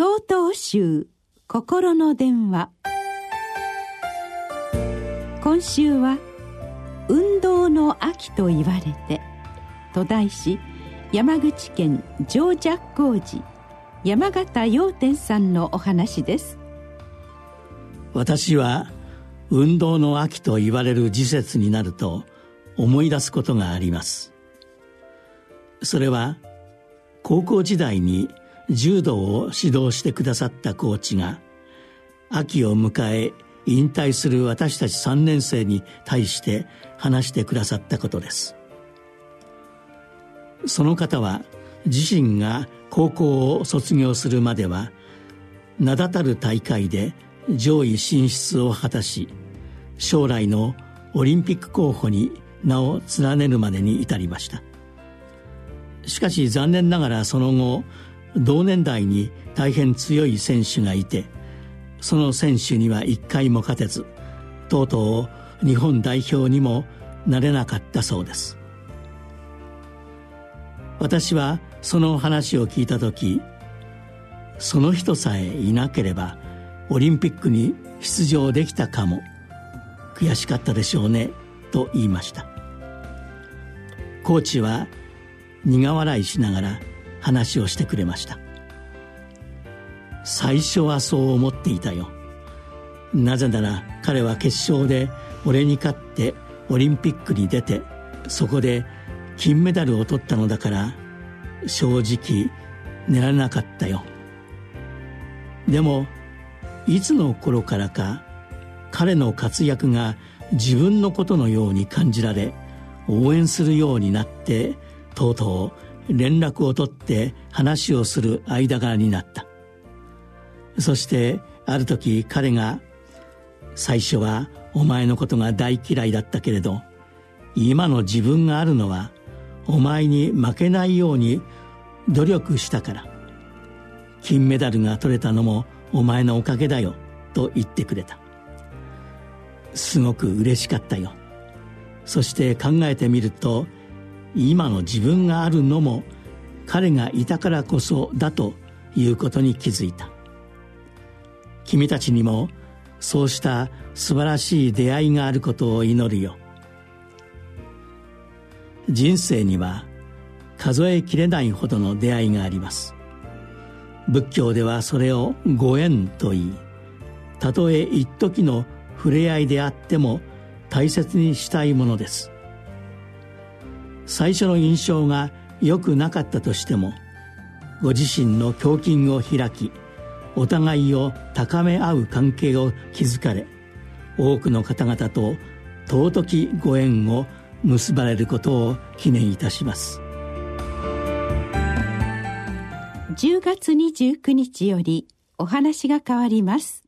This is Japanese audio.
総統集心の電話。今週は「運動の秋と言われて」と題し山口県上寂光寺山形陽天さんのお話です。私は運動の秋と言われる時節になると思い出すことがあります。それは高校時代に柔道を指導してくださったコーチが秋を迎え引退する私たち3年生に対して話してくださったことです。その方は自身が高校を卒業するまでは名だたる大会で上位進出を果たし将来のオリンピック候補に名を連ねるまでに至りました。しかし残念ながらその後同年代に大変強い選手がいてその選手には一回も勝てずとうとう日本代表にもなれなかったそうです。私はその話を聞いた時その人さえいなければオリンピックに出場できたかも悔しかったでしょうねと言いました。コーチは苦笑いしながら話をしてくれました。最初はそう思っていたよ。なぜなら彼は決勝で俺に勝ってオリンピックに出てそこで金メダルを取ったのだから正直寝られなかったよ。でもいつの頃からか彼の活躍が自分のことのように感じられ応援するようになってとうとう連絡を取って話をする間柄になった。そしてある時彼が最初はお前のことが大嫌いだったけれど今の自分があるのはお前に負けないように努力したから金メダルが取れたのもお前のおかげだよと言ってくれた。すごく嬉しかったよ。そして考えてみると今の自分があるのも彼がいたからこそだということに気づいた。君たちにもそうした素晴らしい出会いがあることを祈るよ。人生には数えきれないほどの出会いがあります。仏教ではそれをご縁と言いたとえ一時の触れ合いであっても大切にしたいものです。最初の印象が良くなかったとしてもご自身の胸筋を開きお互いを高め合う関係を築かれ多くの方々と尊きご縁を結ばれることを記念いたします。10月29日よりお話が変わります。